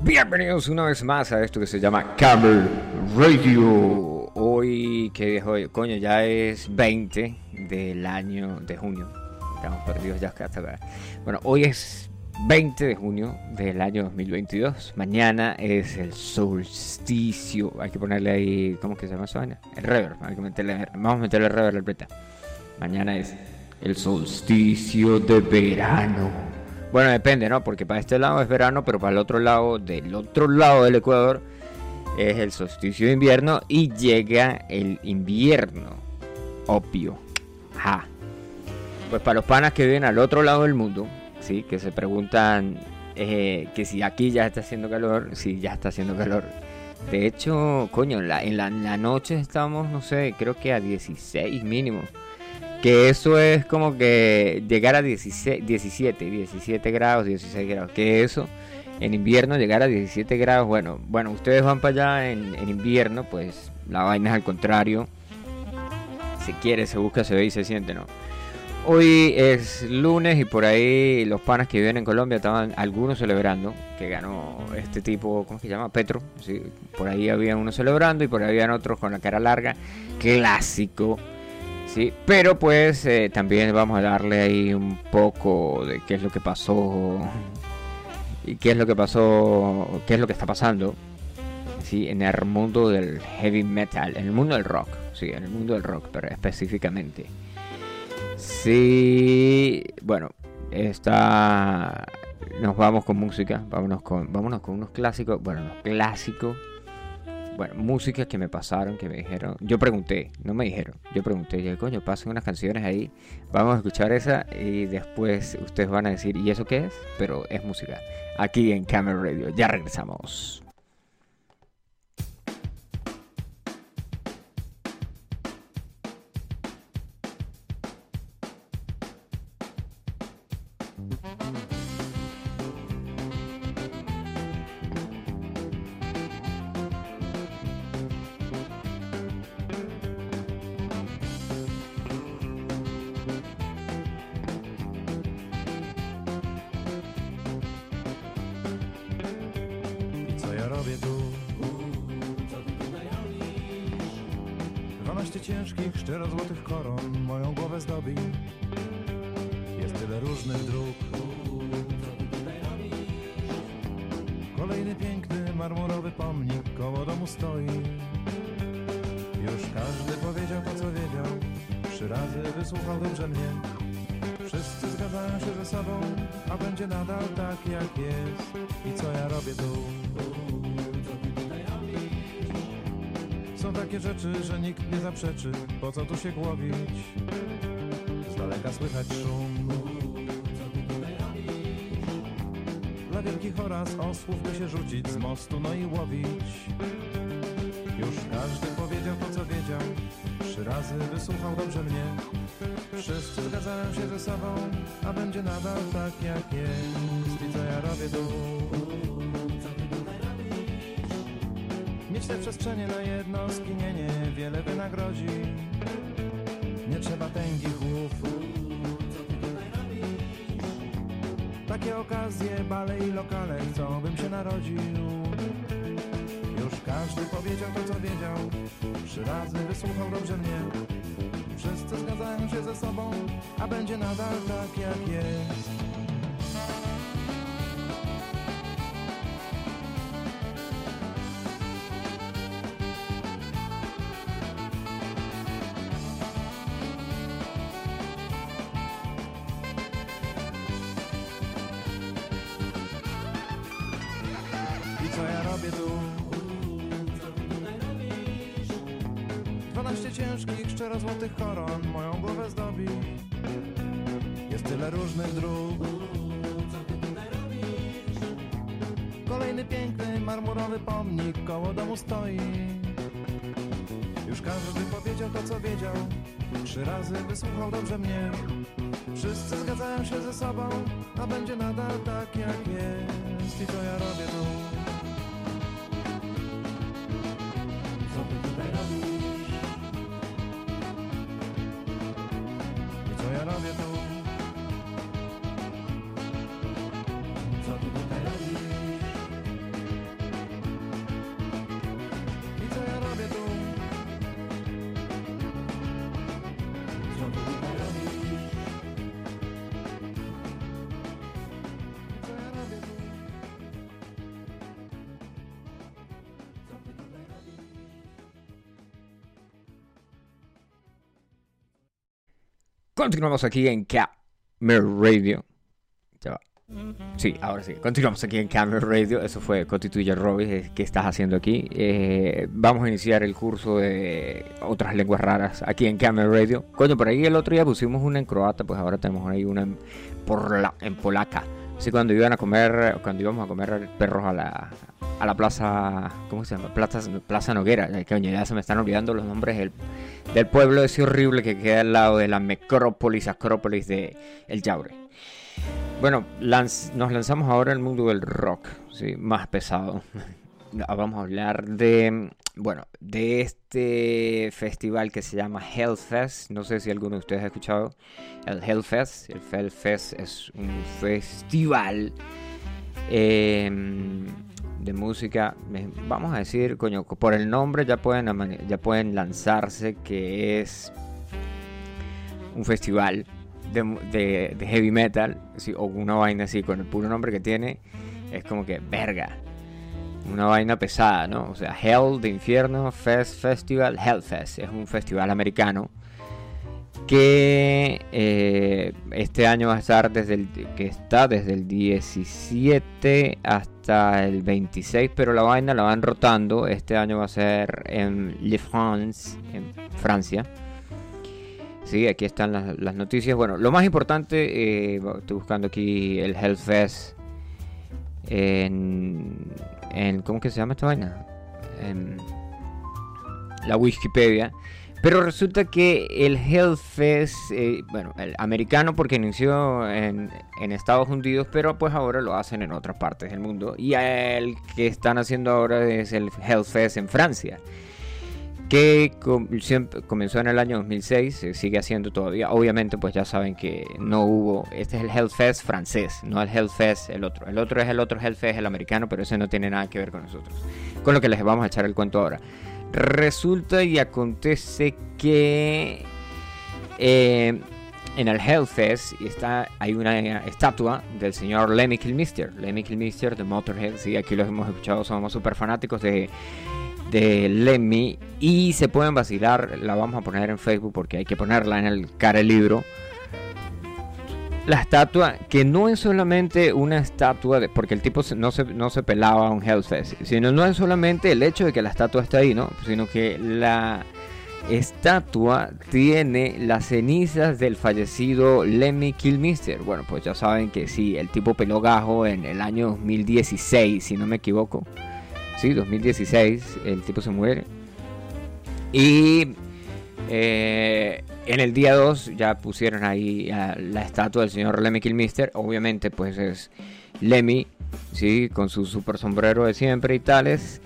Bienvenidos una vez más a esto que se llama Camel Radio. Hoy, ¿qué día es hoy? Coño, ya es 20 del año de junio. Estamos perdidos ya hasta acá. Bueno, hoy es 20 de junio del año 2022. Mañana es el solsticio. Hay que ponerle ahí, ¿cómo que se llama eso? El reverb. Hay que meterle, vamos a meterle reverb al pleta. Mañana es el solsticio de verano. Bueno, depende, ¿no? Porque para este lado es verano, pero para el otro lado, del otro lado del Ecuador, es el solsticio de invierno y llega el invierno. Obvio. Ja. Pues para los panas que viven al otro lado del mundo, ¿sí? Que se preguntan eh, que si aquí ya está haciendo calor, si ya está haciendo calor. De hecho, coño, en la, la, en la noche estamos, no sé, creo que a 16 mínimo. Que eso es como que llegar a 16, 17, 17 grados, 16 grados. Que eso en invierno llegar a 17 grados. Bueno, bueno, ustedes van para allá en, invierno, pues la vaina es al contrario. Se quiere, se busca, se ve y se siente, ¿no? Hoy es lunes y por ahí los panas que viven en Colombia estaban algunos celebrando que ganó este tipo, ¿cómo se llama? Petro. Por ahí había unos celebrando y por ahí habían otros con la cara larga. Clásico Sí, pero pues eh, también vamos a darle ahí un poco de qué es lo que pasó y qué es lo que pasó, qué es lo que está pasando, sí, en el mundo del heavy metal, en el mundo del rock, sí, en el mundo del rock, pero específicamente. Sí, bueno, está, nos vamos con música, vámonos con, vámonos con unos clásicos, bueno, unos clásicos bueno, músicas que me pasaron, que me dijeron. Yo pregunté, no me dijeron. Yo pregunté, yo, coño, pasen unas canciones ahí. Vamos a escuchar esa y después ustedes van a decir, ¿y eso qué es? Pero es música. Aquí en Camera Radio. Ya regresamos. Tak jak jest. I co ja robię tu? Są takie rzeczy, że nikt nie zaprzeczy, po co tu się głowić? Z daleka słychać szum. Dla wielkich oraz osłów by się rzucić z mostu, no i łowić. Już każdy powiedział to, co wiedział. Trzy razy wysłuchał dobrze mnie. Wszyscy zgadzają się ze sobą, a będzie nadal tak jak jest. I co ja robię tu? Mieć te przestrzenie na jedno skinienie wiele wynagrodzi. Nie trzeba tęgich łów. Takie okazje, bale i lokale chcą, bym się narodził. Już każdy powiedział to, co wiedział. Trzy razy wysłuchał dobrze mnie. Wszyscy zgadzają się ze sobą, a będzie nadal tak jak jest. Kolejny piękny, marmurowy pomnik koło domu stoi. Już każdy powiedział to, co wiedział. Trzy razy wysłuchał dobrze mnie. Wszyscy zgadzają się ze sobą A będzie nadal tak jak jest. I co ja robię tu? Continuamos aquí en Camera Radio. Sí, ahora sí. Continuamos aquí en Camera Radio. Eso fue Constituye Robis. ¿Qué estás haciendo aquí? Eh, vamos a iniciar el curso de otras lenguas raras aquí en Camera Radio. Coño, por ahí el otro día pusimos una en croata, pues ahora tenemos ahí una en polaca. Así cuando iban a comer, cuando íbamos a comer perros a la, a la plaza, ¿cómo se llama? Plaza, plaza Noguera. Coño, ya se me están olvidando los nombres del, del pueblo ese horrible que queda al lado de la necrópolis, acrópolis de El Yaure. Bueno, nos lanzamos ahora al mundo del rock, ¿sí? más pesado. Vamos a hablar de, bueno, de este festival que se llama Hellfest. No sé si alguno de ustedes ha escuchado el Hellfest. El Hellfest es un festival eh, de música. Vamos a decir, coño, por el nombre ya pueden, ya pueden lanzarse que es un festival de, heavy metal, o una vaina así, con el puro nombre que tiene, es como que, verga, una vaina pesada, ¿no? O sea, Hell de infierno, Fest Festival, Hellfest, es un festival americano que eh, este año va a estar desde el que está desde el 17 hasta el 26 pero la vaina la van rotando este año va a ser en Le France en Francia Sí, aquí están las, noticias. Bueno, lo más importante, eh, estoy buscando aquí el Hellfest en, ¿Cómo que se llama esta vaina? La Wikipedia. Pero resulta que el Hellfest, eh, bueno, el americano porque inició en, en Estados Unidos, pero pues ahora lo hacen en otras partes del mundo. Y el que están haciendo ahora es el Hellfest en Francia que com- comenzó en el año 2006, se sigue haciendo todavía. Obviamente, pues ya saben que no hubo. Este es el Hellfest francés, no el Hellfest el otro. El otro es el otro Hellfest, el americano, pero ese no tiene nada que ver con nosotros. Con lo que les vamos a echar el cuento ahora. Resulta y acontece que eh, en el Hellfest está, hay una estatua del señor Lemmy Kilmister. Lemmy Kilmister de Motorhead, sí, aquí los hemos escuchado, somos súper fanáticos de de Lemmy y se pueden vacilar, la vamos a poner en Facebook porque hay que ponerla en el cara libro. La estatua, que no es solamente una estatua, de, porque el tipo no se, no se pelaba a un Hellfest, sino no es solamente el hecho de que la estatua está ahí, ¿no? Sino que la estatua tiene las cenizas del fallecido Lemmy Kilmister. Bueno, pues ya saben que sí, el tipo peló gajo en el año 2016, si no me equivoco. Sí, 2016, el tipo se muere. Y eh, en el día 2 ya pusieron ahí la estatua del señor Lemmy Kilmister. Obviamente, pues es Lemmy, sí, con su super sombrero de siempre y tales.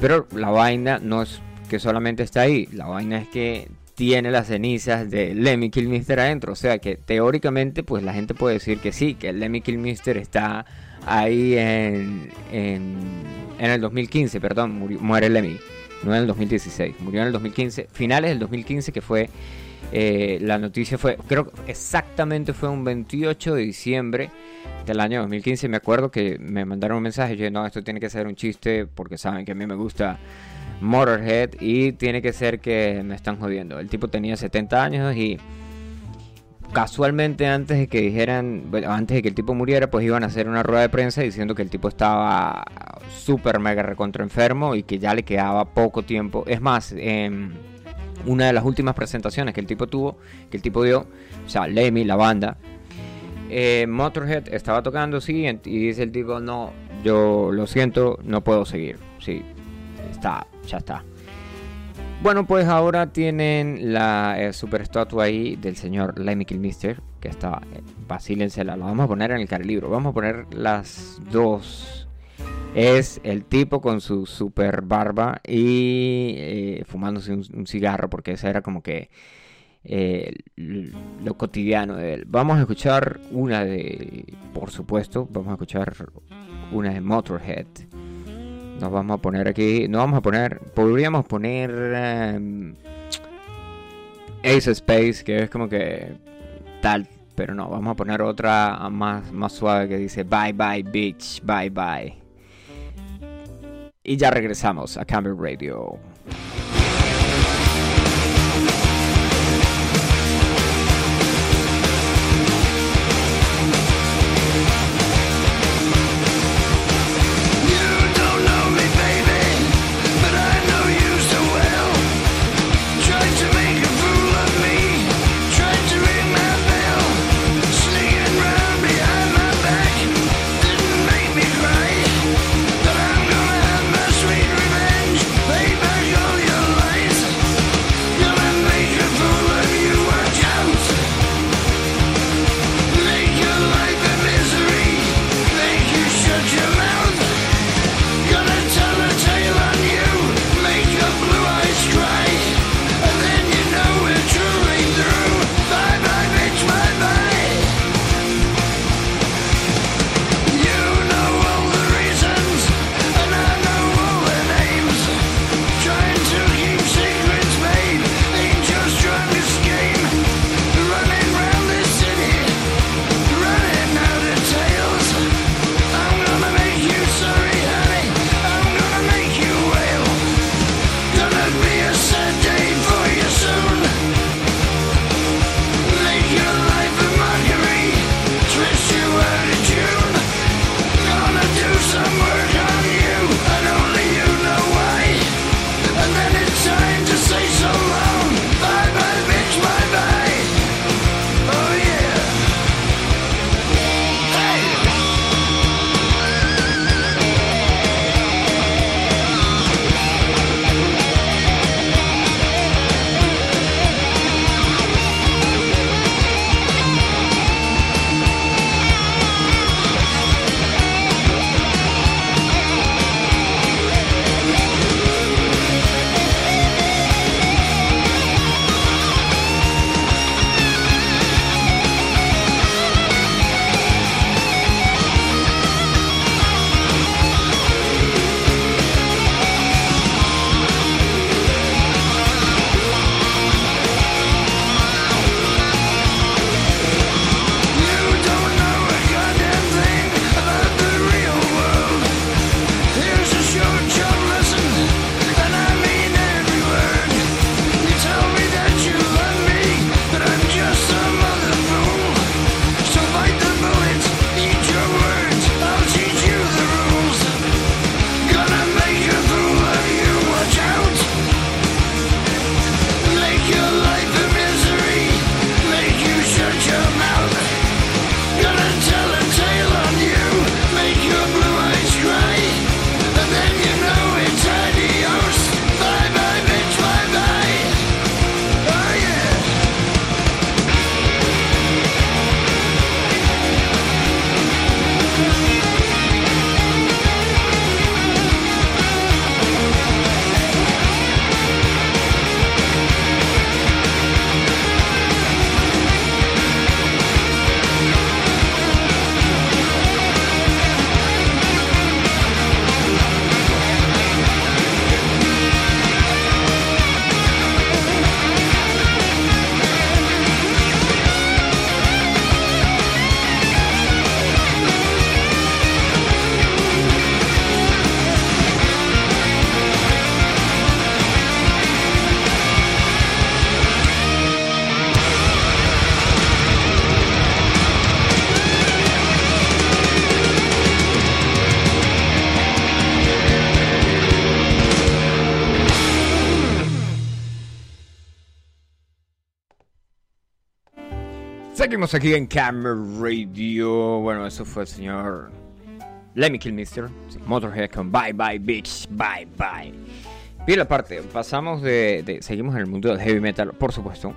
Pero la vaina no es que solamente está ahí, la vaina es que tiene las cenizas de Lemmy Kilmister adentro. O sea que teóricamente, pues la gente puede decir que sí, que Lemmy Kilmister está ahí en, en, en el 2015, perdón, murió- muere Lemmy, no en el 2016, murió en el 2015, finales del 2015 que fue, eh, la noticia fue, creo que exactamente fue un 28 de diciembre del año 2015, me acuerdo que me mandaron un mensaje, yo no, esto tiene que ser un chiste porque saben que a mí me gusta Motorhead y tiene que ser que me están jodiendo. El tipo tenía 70 años y casualmente antes de que dijeran, antes de que el tipo muriera, pues iban a hacer una rueda de prensa diciendo que el tipo estaba súper mega recontra enfermo y que ya le quedaba poco tiempo. Es más, em, una de las últimas presentaciones que el tipo tuvo, que el tipo dio, o sea, Lemmy, la banda, eh, Motorhead estaba tocando, sí, y dice el tipo, no, yo lo siento, no puedo seguir, sí, está, ya está. Bueno, pues ahora tienen la eh, super estatua ahí del señor Lemmy Kilmister, que está, eh, vacílensela, la vamos a poner en el carlibro, vamos a poner las dos. Es el tipo con su super barba y eh, fumándose un, un cigarro, porque ese era como que eh, lo cotidiano de él. Vamos a escuchar una de, por supuesto, vamos a escuchar una de Motorhead. Nos vamos a poner aquí, no vamos a poner, podríamos poner em, Ace Space, que es como que tal, pero no, vamos a poner otra más, más suave que dice Bye bye bitch, bye bye. Y ya regresamos a Camber Radio. Seguimos aquí en Camera Radio. Bueno, eso fue el señor Lemmy Kilmister, Motorhead con Bye Bye Bitch, Bye Bye. Bien, aparte, pasamos de, Seguimos en el mundo del heavy metal, por supuesto.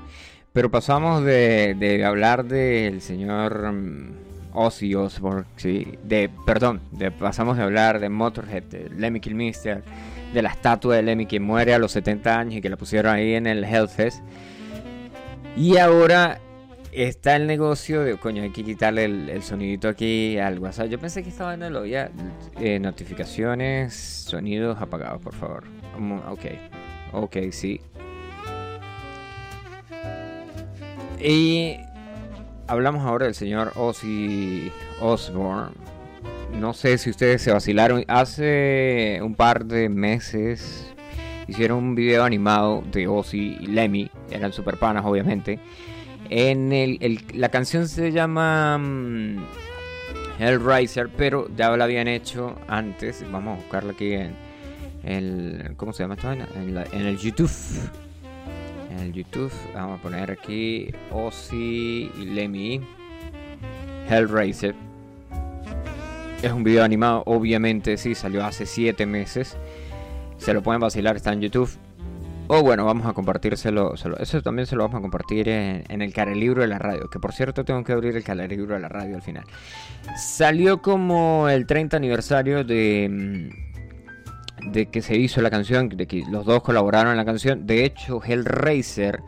Pero pasamos de, de hablar del señor mm, Ozzy Osbourne, sí. De, perdón, de, pasamos de hablar de Motorhead, de Lemmy Kilmister, de la estatua de Lemmy que muere a los 70 años y que la pusieron ahí en el Hellfest. Y ahora está el negocio de, coño, hay que quitarle el, sonidito aquí al WhatsApp. Yo pensé que estaba en el ya. Eh, notificaciones, sonidos apagados, por favor. Ok, ok, sí. Y hablamos ahora del señor Ozzy Osbourne. No sé si ustedes se vacilaron. Hace un par de meses hicieron un video animado de Ozzy y Lemmy. Eran super panas, obviamente en el, la canción se llama um, Hellraiser, pero ya la habían hecho antes. Vamos a buscarla aquí en el. ¿Cómo se llama esta vaina? En, el YouTube. En el YouTube. Vamos a poner aquí Ozzy y Lemmy. Hellraiser. Es un video animado, obviamente, sí, salió hace 7 meses. Se lo pueden vacilar, está en YouTube. O bueno, vamos a compartírselo. Eso también se lo vamos a compartir en, el carelibro de la radio. Que por cierto tengo que abrir el carelibro de la radio al final. Salió como el 30 aniversario de, mm, de que se hizo la canción. De que los dos colaboraron en la canción. De hecho, Hellraiser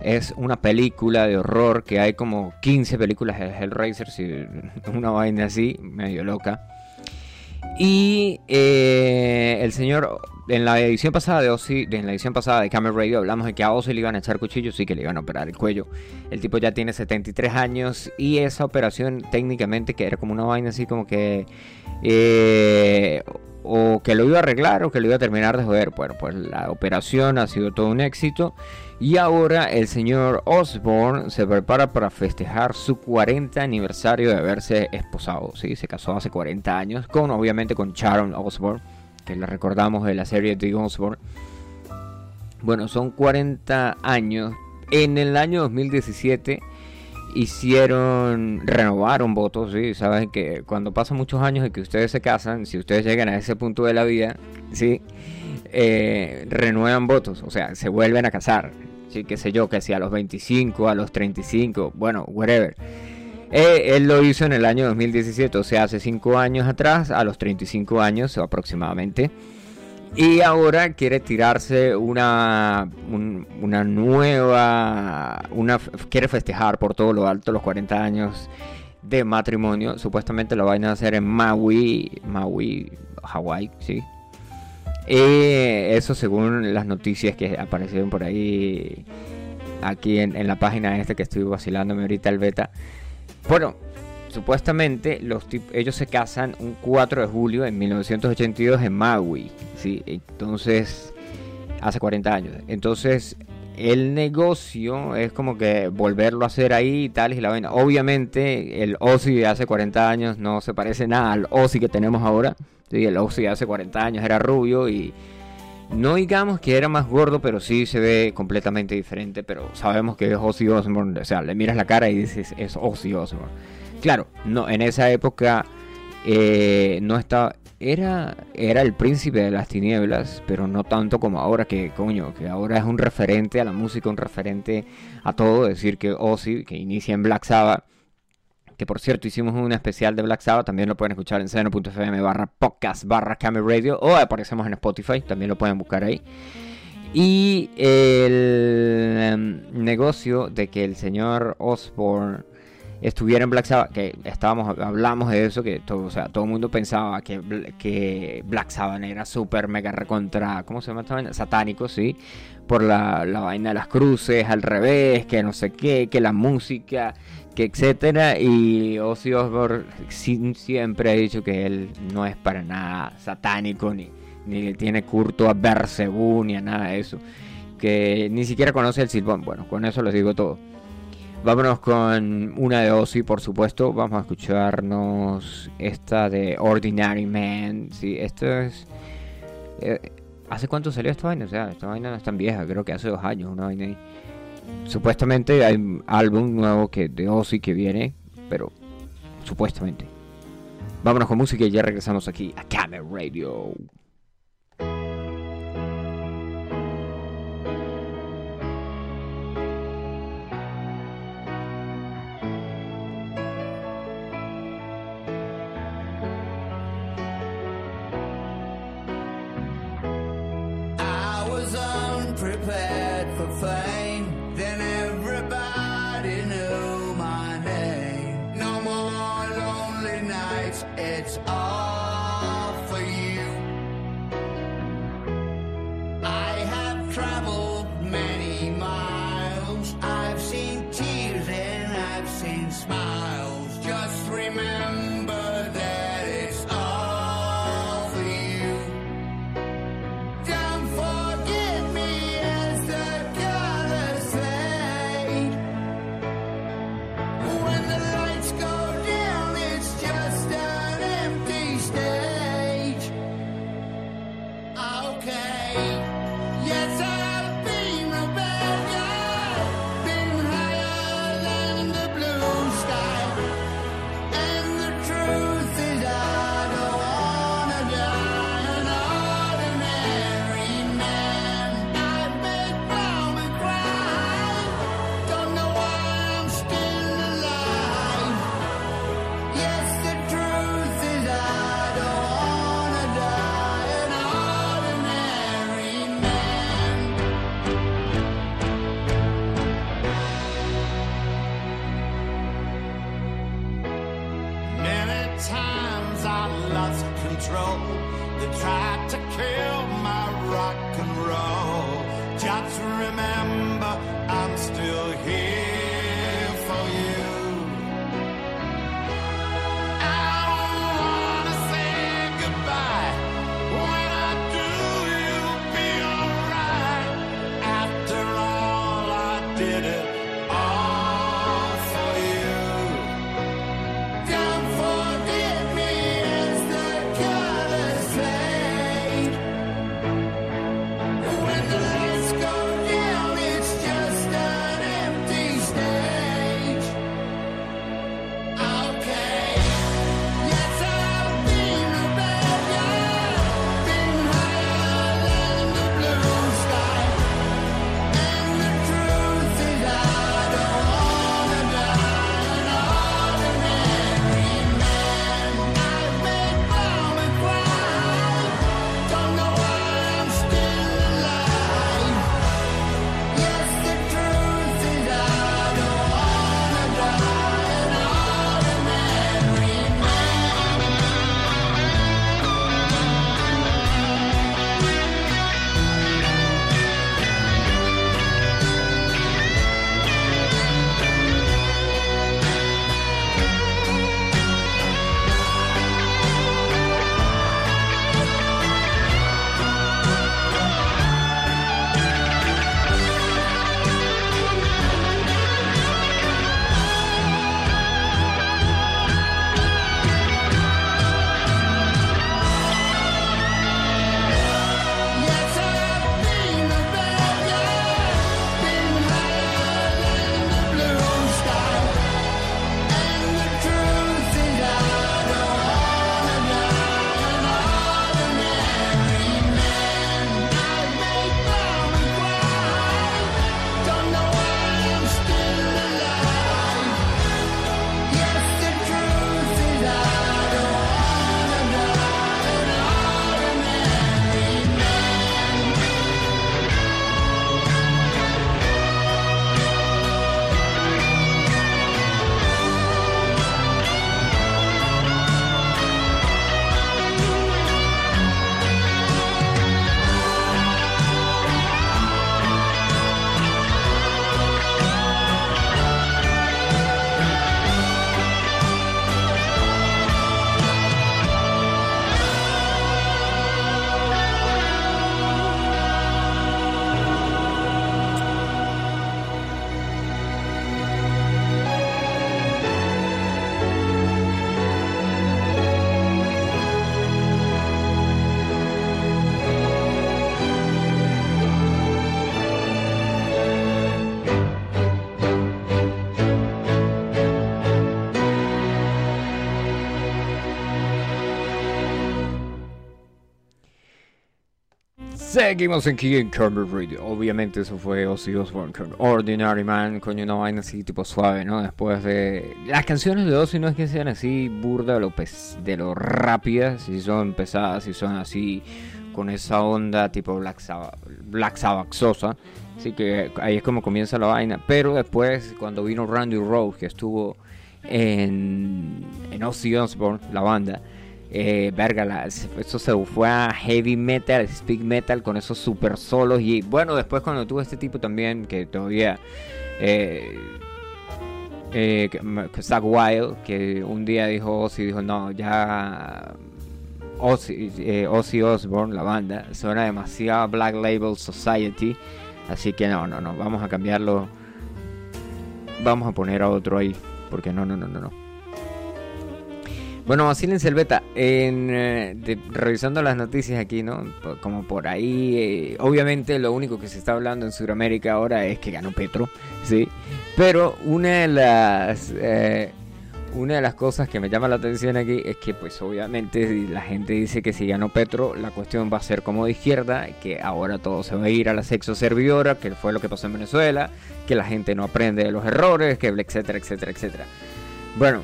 es una película de horror. Que hay como 15 películas de Hellraiser. Una vaina así, medio loca. Y eh, el señor en la edición pasada de Ozzy, en la edición pasada de Camera Radio hablamos de que a Ozzy le iban a echar cuchillos, sí que le iban a operar el cuello. El tipo ya tiene 73 años y esa operación técnicamente que era como una vaina así como que eh, o que lo iba a arreglar o que lo iba a terminar de joder. Bueno, pues la operación ha sido todo un éxito y ahora el señor Osborne se prepara para festejar su 40 aniversario de haberse esposado. Sí, se casó hace 40 años con obviamente con Sharon Osborne que la recordamos de la serie de Osborne. Bueno, son 40 años. En el año 2017 hicieron, renovaron votos, ¿sí? Saben que cuando pasan muchos años y que ustedes se casan, si ustedes llegan a ese punto de la vida, ¿sí? Eh, renuevan votos, o sea, se vuelven a casar, ¿sí? Qué sé yo, que si a los 25, a los 35, bueno, whatever. Eh, él lo hizo en el año 2017, o sea, hace 5 años atrás, a los 35 años aproximadamente. Y ahora quiere tirarse una, una nueva, una, quiere festejar por todo lo alto los 40 años de matrimonio. Supuestamente lo van a hacer en Maui, Maui, Hawái, sí. Eh, eso según las noticias que aparecieron por ahí, aquí en, en la página esta que estoy vacilándome ahorita el beta. Bueno, supuestamente los ellos se casan un 4 de julio de 1982 en Maui, ¿sí? Entonces, hace 40 años. Entonces, el negocio es como que volverlo a hacer ahí y tal y la vaina. Obviamente, el Ozzy de hace 40 años no se parece nada al Ozzy que tenemos ahora. El Ozzy de hace 40 años era rubio y no digamos que era más gordo, pero sí se ve completamente diferente. Pero sabemos que es Ozzy Osbourne. O sea, le miras la cara y dices, es Ozzy Osbourne. Claro, no, en esa época eh, no estaba. Era, era el príncipe de las tinieblas, pero no tanto como ahora, que coño, que ahora es un referente a la música, un referente a todo. Decir que Ozzy, que inicia en Black Sabbath, que por cierto hicimos un especial de Black Sabbath, también lo pueden escuchar en seno.fm barra podcast barra radio o aparecemos en Spotify, también lo pueden buscar ahí. Y el em, negocio de que el señor Osborne estuviera en Black Sabbath, que estábamos, hablamos de eso, que todo, o sea, todo el mundo pensaba que, que Black Sabbath era súper mega recontra, ¿cómo se llama esta vaina? Satánico, sí, por la, la vaina de las cruces, al revés, que no sé qué, que la música que etcétera y Ozzy Osbourne siempre ha dicho que él no es para nada satánico ni, ni tiene curto a Bersebú ni a nada de eso que ni siquiera conoce el silbón bueno con eso les digo todo vámonos con una de Ozzy por supuesto vamos a escucharnos esta de Ordinary Man sí esto es eh, ¿Hace cuánto salió esta vaina? O sea, esta vaina no es tan vieja, creo que hace dos años, una vaina ahí. supuestamente hay un álbum nuevo que de Ozzy que viene, pero supuestamente. Vámonos con música y ya regresamos aquí a Camera Radio. Seguimos en Camber Radio. Obviamente eso fue Ozzy Osbourne Ordinary Man, coño, una vaina así tipo suave, ¿no? Después de... Las canciones de Ozzy no es que sean así burda de lo, rápidas, si son pesadas, si son así con esa onda tipo Black Sabbath, Black Sabbath sosa. Así que ahí es como comienza la vaina. Pero después, cuando vino Randy Rose, que estuvo en, en Ozzy Osbourne, la banda eh, verga, eso se fue a heavy metal, speed metal con esos super solos. Y bueno, después cuando tuvo este tipo también, que todavía. Eh, eh, Wild, que un día dijo Ozzy, dijo: No, ya. Ozzy, eh, Ozzy Osbourne, la banda, suena demasiado Black Label Society. Así que no, no, no, vamos a cambiarlo. Vamos a poner a otro ahí. Porque no, no, no, no, no. Bueno, en Selveta, en, eh, revisando las noticias aquí, ¿no? Como por ahí, eh, obviamente lo único que se está hablando en Sudamérica ahora es que ganó Petro, ¿sí? Pero una de las... Eh, una de las cosas que me llama la atención aquí es que pues obviamente la gente dice que si ganó Petro la cuestión va a ser como de izquierda, que ahora todo se va a ir a la sexo servidora, que fue lo que pasó en Venezuela, que la gente no aprende de los errores, que etcétera, etcétera, etcétera. Bueno,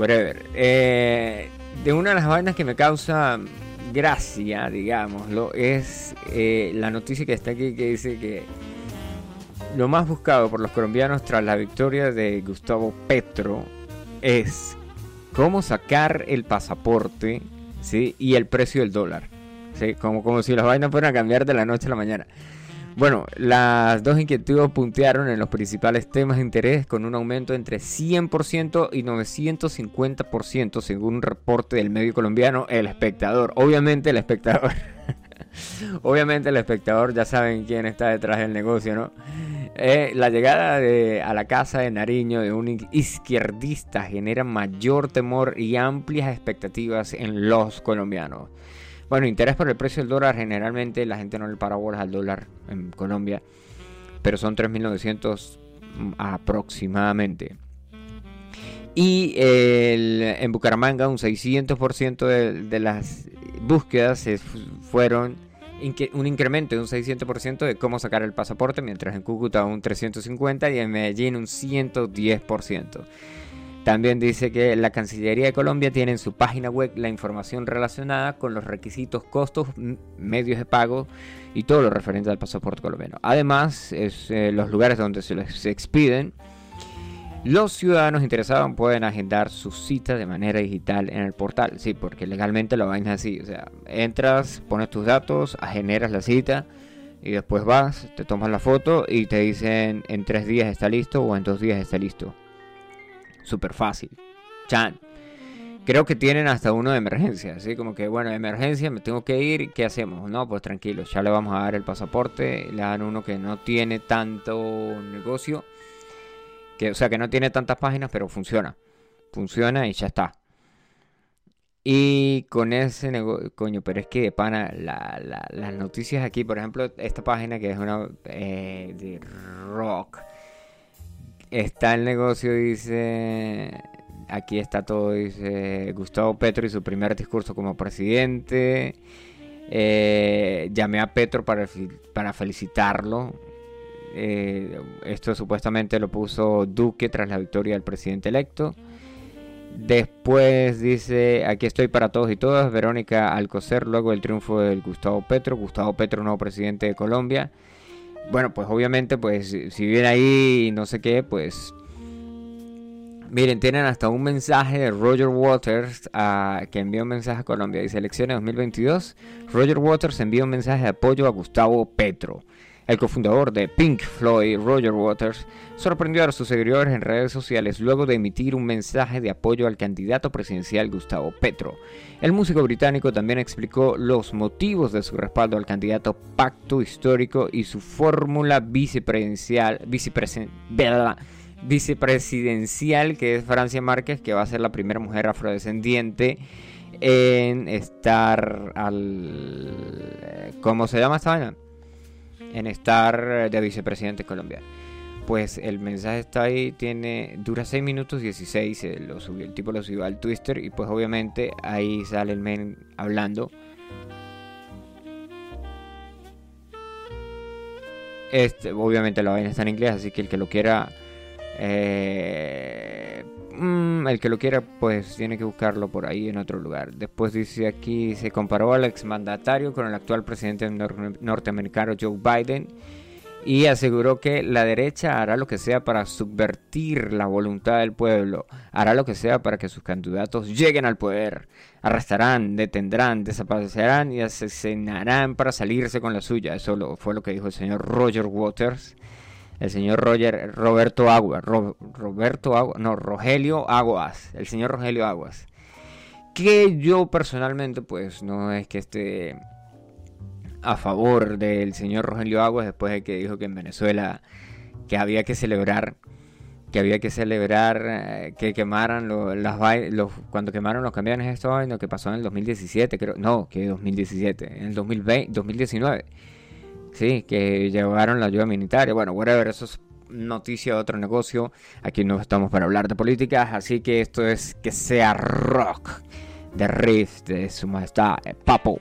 whatever. Eh, de una de las vainas que me causa gracia, digámoslo, es eh, la noticia que está aquí que dice que lo más buscado por los colombianos tras la victoria de Gustavo Petro es cómo sacar el pasaporte ¿sí? y el precio del dólar. ¿sí? Como, como si las vainas fueran a cambiar de la noche a la mañana. Bueno, las dos inquietudes puntearon en los principales temas de interés con un aumento entre 100% y 950% según un reporte del medio colombiano El Espectador. Obviamente el espectador. Obviamente el espectador ya saben quién está detrás del negocio, ¿no? Eh, la llegada a la casa de Nariño de un izquierdista genera mayor temor y amplias expectativas en los colombianos. Bueno, interés por el precio del dólar, generalmente la gente no le para bolas al dólar en Colombia, pero son 3.900 aproximadamente. Y en Bucaramanga un 600% de, de, las búsquedas fueron un incremento de un 600% de cómo sacar el pasaporte, mientras en Cúcuta un 350% y en Medellín un 110%. También dice que la Cancillería de Colombia tiene en su página web la información relacionada con los requisitos, costos, medios de pago y todo lo referente al pasaporte colombiano. Además, eh, los lugares donde se les expiden, los ciudadanos interesados pueden agendar su cita de manera digital en el portal. Sí, porque legalmente lo van así. O sea, entras, pones tus datos, generas la cita y después vas, te tomas la foto y te dicen en tres días está listo o en dos días está listo súper fácil. Chan. Creo que tienen hasta uno de emergencia, así como que, bueno, emergencia, me tengo que ir, ¿qué hacemos? No, pues tranquilo, ya le vamos a dar el pasaporte, le dan uno que no tiene tanto negocio, que, o sea, que no tiene tantas páginas, pero funciona, funciona y ya está. Y con ese negocio, coño, pero es que de pana, las noticias aquí, por ejemplo, esta página que es una eh, de rock, está el negocio, dice, aquí está todo, dice Gustavo Petro y su primer discurso como presidente. Eh, llamé a Petro para, para felicitarlo. Eh, esto supuestamente lo puso Duque tras la victoria del presidente electo. Después dice, aquí estoy para todos y todas, Verónica Alcocer, luego del triunfo del Gustavo Petro, Gustavo Petro, nuevo presidente de Colombia. Bueno, pues obviamente, pues si viene ahí y no sé qué, pues... Miren, tienen hasta un mensaje de Roger Waters ah, que envió un mensaje a Colombia. Dice, elecciones 2022, Roger Waters envió un mensaje de apoyo a Gustavo Petro. El cofundador de Pink Floyd, Roger Waters, sorprendió a sus seguidores en redes sociales luego de emitir un mensaje de apoyo al candidato presidencial Gustavo Petro. El músico británico también explicó los motivos de su respaldo al candidato Pacto Histórico y su fórmula vicepresidencial, vicepresidencial que es Francia Márquez, que va a ser la primera mujer afrodescendiente en estar al... ¿Cómo se llama esta vaina? en estar eh, de vicepresidente colombiano. Pues el mensaje está ahí, tiene, dura 6 minutos 16, eh, lo subió, el tipo lo subió al Twitter y pues obviamente ahí sale el men hablando. Este, obviamente la vaina está en inglés, así que el que lo quiera eh, mm, el que lo quiera, pues tiene que buscarlo por ahí en otro lugar. Después dice aquí, se comparó al exmandatario con el actual presidente norteamericano Joe Biden y aseguró que la derecha hará lo que sea para subvertir la voluntad del pueblo, hará lo que sea para que sus candidatos lleguen al poder, arrestarán, detendrán, desaparecerán y asesinarán para salirse con la suya. Eso fue lo que dijo el señor Roger Waters, el señor Roger Roberto Aguas, Roberto Aguas, no, Rogelio Aguas, el señor Rogelio Aguas. Que yo personalmente, pues no es que esté a favor del señor Rogelio Aguas después de que dijo que en Venezuela que había que celebrar que había que celebrar eh, que quemaran las los, cuando quemaron los camiones esto lo que pasó en el 2017 creo no que 2017 en el 2020 2019 sí que llevaron la ayuda militar bueno whatever eso es noticia de otro negocio. Aquí no estamos para hablar de políticas así que esto es que sea rock. De riff de su majestad eh, Papo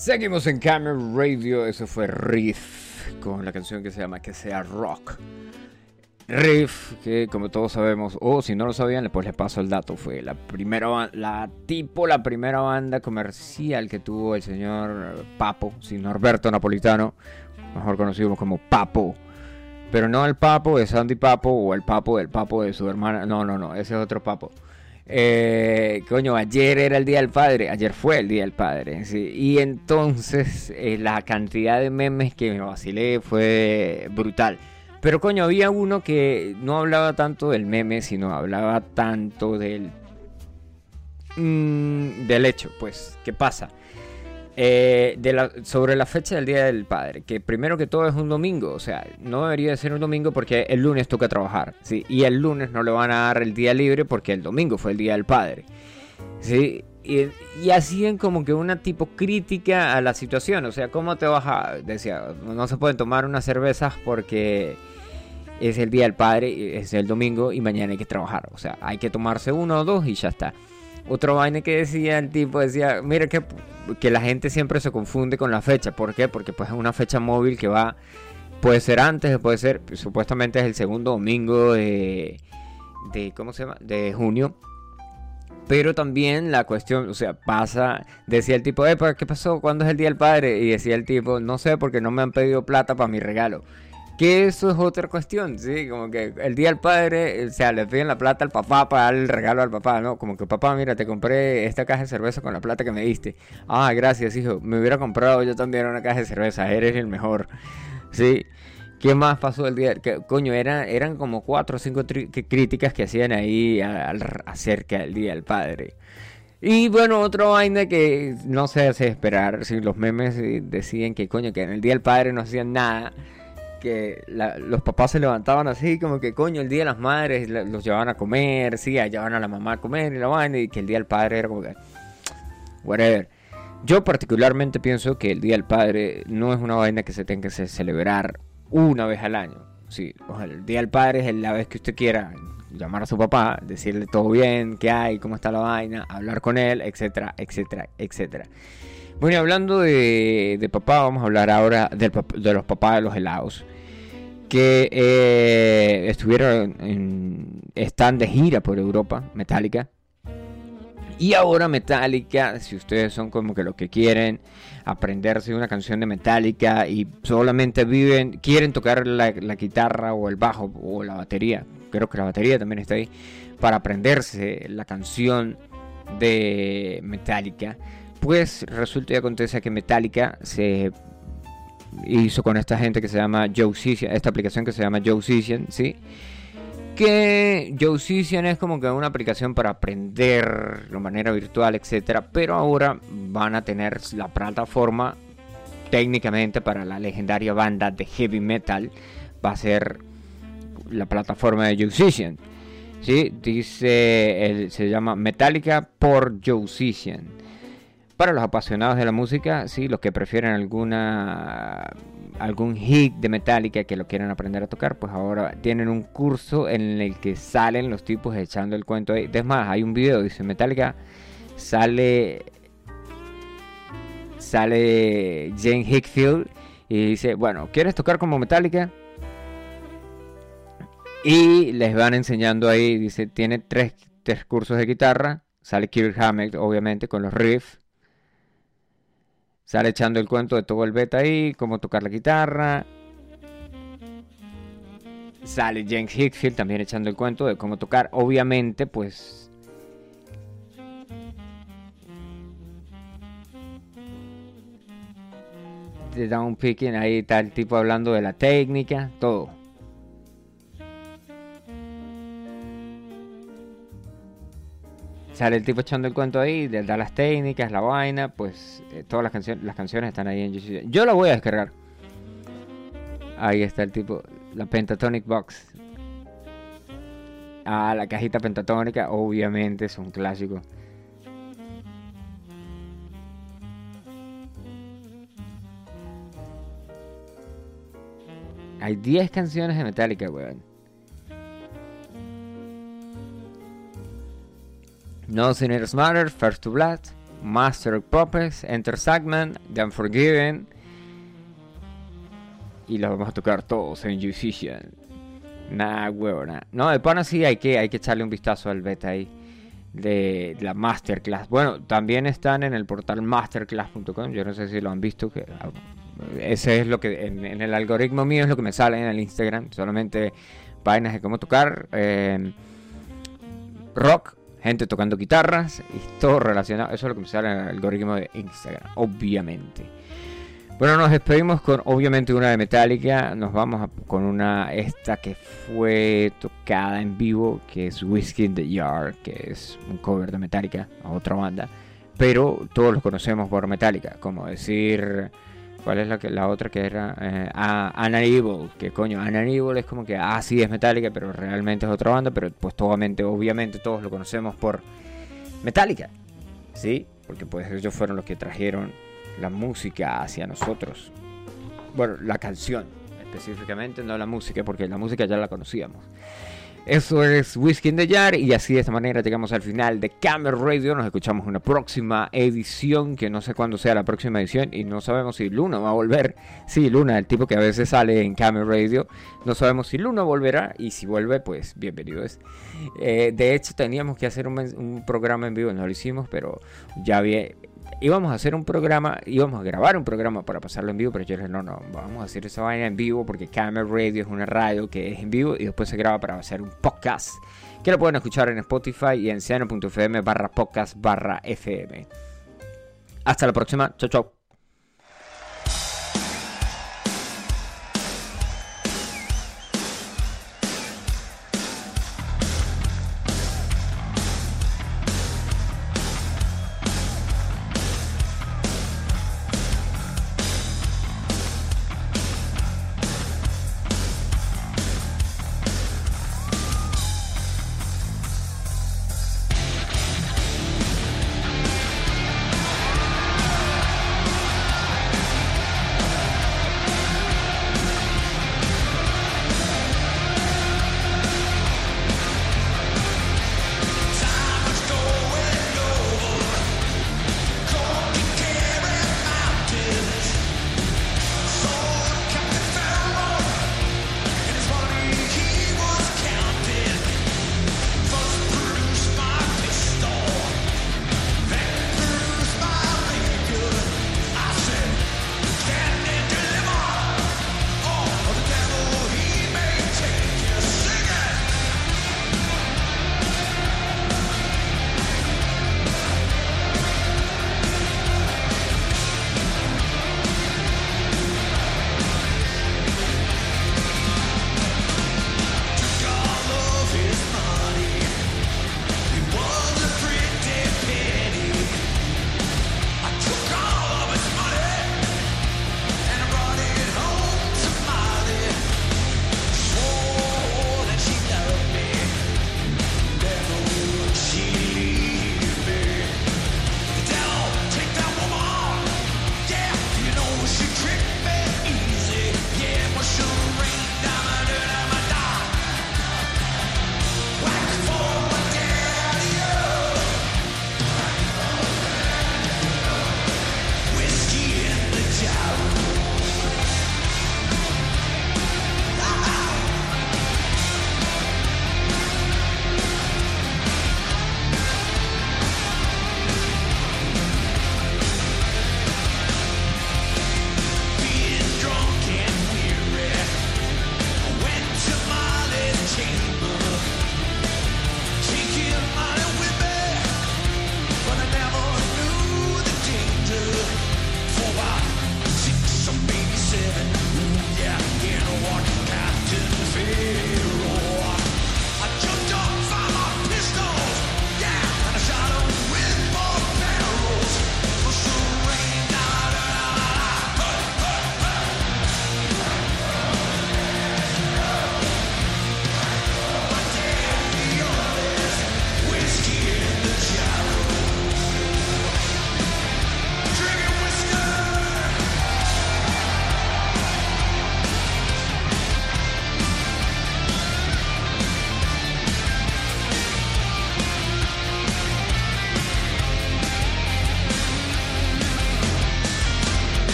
Seguimos en Camera Radio, eso fue Riff con la canción que se llama Que sea Rock. Riff, que como todos sabemos, o si no lo sabían, pues les paso el dato, fue la primera la tipo la primera banda comercial que tuvo el señor Papo, sin Norberto Napolitano, mejor conocido como Papo. Pero no el Papo de Sandy Papo o el Papo del Papo de su hermana, no, no, no, ese es otro Papo. Eh, coño, ayer era el Día del Padre, ayer fue el Día del Padre, y entonces eh, la cantidad de memes que me vacilé fue brutal. Pero coño, había uno que no hablaba tanto del meme, sino hablaba tanto del... Mm, del hecho, pues, ¿qué pasa? Eh, sobre la fecha del Día del Padre, que primero que todo es un domingo, o sea, no debería ser un domingo porque el lunes toca trabajar, ¿sí? Y el lunes no le van a dar el día libre porque el domingo fue el Día del Padre, ¿sí? Y, y hacían como que una tipo crítica a la situación, o sea, ¿cómo te vas a...? Decía, no se pueden tomar unas cervezas porque es el Día del Padre, es el domingo y mañana hay que trabajar, o sea, hay que tomarse uno o dos y ya está. Otro vaina que decía el tipo, decía, mira que, que la gente siempre se confunde con la fecha. ¿Por qué? Porque pues es una fecha móvil que va, puede ser antes, puede ser, supuestamente es el segundo domingo de, de ¿cómo se llama? De junio. Pero también la cuestión, o sea, pasa, decía el tipo, eh, ¿qué pasó? ¿Cuándo es el Día del Padre? Y decía el tipo, no sé, porque no me han pedido plata para mi regalo. Que eso es otra cuestión, ¿sí? Como que el día del padre, o sea, le piden la plata al papá para dar el regalo al papá, ¿no? Como que papá, mira, te compré esta caja de cerveza con la plata que me diste. Ah, gracias, hijo. Me hubiera comprado yo también una caja de cerveza, eres el mejor, ¿sí? ¿Qué más pasó el día? Que, coño, era, eran como cuatro o cinco críticas que hacían ahí acerca del Día del Padre. Y bueno, otro vaina que no se hace esperar. Si los memes decían que, coño, que en el Día del Padre no hacían nada que los papás se levantaban así, como que coño, el día de las madres los llevaban a comer, sí, llevaban a la mamá a comer y la vaina, y que el día del padre era como que. Whatever. Yo particularmente pienso que el día del padre no es una vaina que se tenga que celebrar una vez al año. Sí, el día del padre es la vez que usted quiera llamar a su papá, decirle todo bien, qué hay, cómo está la vaina, hablar con él, etcétera, etcétera, etcétera. Bueno, hablando de, papá, vamos a hablar ahora de los papás de los helados. Que eh, estuvieron en, están de gira por Europa, Metallica. Y ahora Metallica, si ustedes son como que lo que quieren aprenderse una canción de Metallica y solamente viven, quieren tocar la, la, guitarra o el bajo o la batería, creo que la batería también está ahí, para aprenderse la canción de Metallica, pues resulta y acontece que Metallica se hizo con esta gente que se llama Joe esta aplicación que se llama Joe ¿sí? Que Joe es como que una aplicación para aprender de manera virtual, etcétera, pero ahora van a tener la plataforma técnicamente para la legendaria banda de heavy metal va a ser la plataforma de Joe ¿sí? Dice, se llama Metallica por Joe para los apasionados de la música, sí, los que prefieren alguna algún hit de Metallica que lo quieran aprender a tocar, pues ahora tienen un curso en el que salen los tipos echando el cuento ahí. Es más, hay un video, dice Metallica, sale sale Jane Hickfield y dice, bueno, ¿quieres tocar como Metallica? Y les van enseñando ahí, dice, tiene tres, tres cursos de guitarra, sale Kirk Hammett, obviamente, con los riffs Sale echando el cuento de todo el beta ahí, cómo tocar la guitarra. Sale James Hickfield también echando el cuento de cómo tocar. Obviamente, pues... Te da un picking ahí, está el tipo hablando de la técnica, todo. Sale el tipo echando el cuento ahí, da las técnicas, la vaina, pues eh, todas las canciones, las canciones están ahí en YouTube. Yo la voy a descargar. Ahí está el tipo, la Pentatonic Box. Ah, la cajita pentatónica, obviamente es un clásico. Hay 10 canciones de Metallica, weón. No Sinners Matter, First to Blood, Master of Puppets, Enter Sagman, The Unforgiven. Y los vamos a tocar todos en Musician. Nah, huevona. No, de pana sí hay que, hay que echarle un vistazo al beta ahí. De la masterclass. Bueno, también están en el portal masterclass.com. Yo no sé si lo han visto. Ah, ese es lo que en, el algoritmo mío es lo que me sale en el Instagram. Solamente vainas de cómo tocar. eh, rock, gente tocando guitarras y todo relacionado. Eso es lo que me sale en el algoritmo de Instagram, obviamente. Bueno, nos despedimos con obviamente una de Metallica. Nos vamos a- con una esta que fue tocada en vivo, que es Whiskey in the Yard, que es un cover de Metallica a otra banda. Pero todos los conocemos por Metallica, como decir ¿Cuál es la, que, la otra que era? Eh, ah, que coño, Evil es como que, ah, sí, es Metallica, pero realmente es otra banda, pero pues obviamente todos lo conocemos por Metallica, ¿sí? Porque pues ellos fueron los que trajeron la música hacia nosotros. Bueno, la canción específicamente, no la música, porque la música ya la conocíamos. Eso es Whiskey in the Jar y así de esta manera llegamos al final de Camera Radio. Nos escuchamos en una próxima edición, que no sé cuándo sea la próxima edición y no sabemos si Luna va a volver. Sí, Luna, el tipo que a veces sale en Camera Radio. No sabemos si Luna volverá y si vuelve, pues bienvenido es. Eh, de hecho, teníamos que hacer un, un programa en vivo, no lo hicimos, pero ya había... Íbamos a hacer un programa, íbamos a grabar un programa para pasarlo en vivo, pero yo dije, no, no, vamos a hacer esa vaina en vivo porque Camera Radio es una radio que es en vivo y después se graba para hacer un podcast que lo pueden escuchar en Spotify y en seno.fm barra podcast barra fm. Hasta la próxima, chao chao.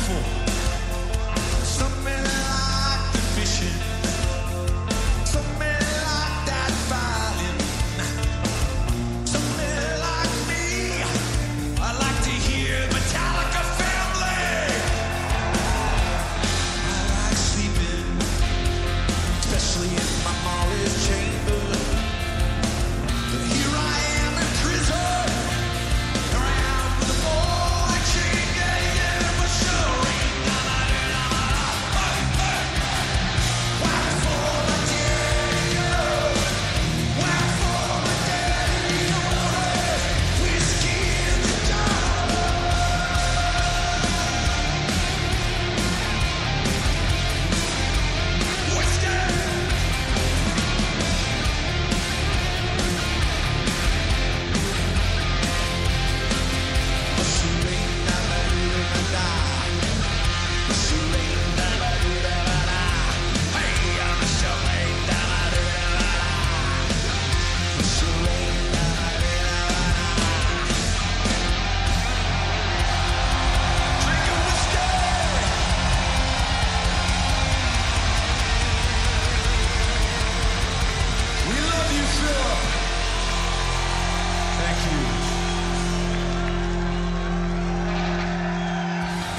thankful.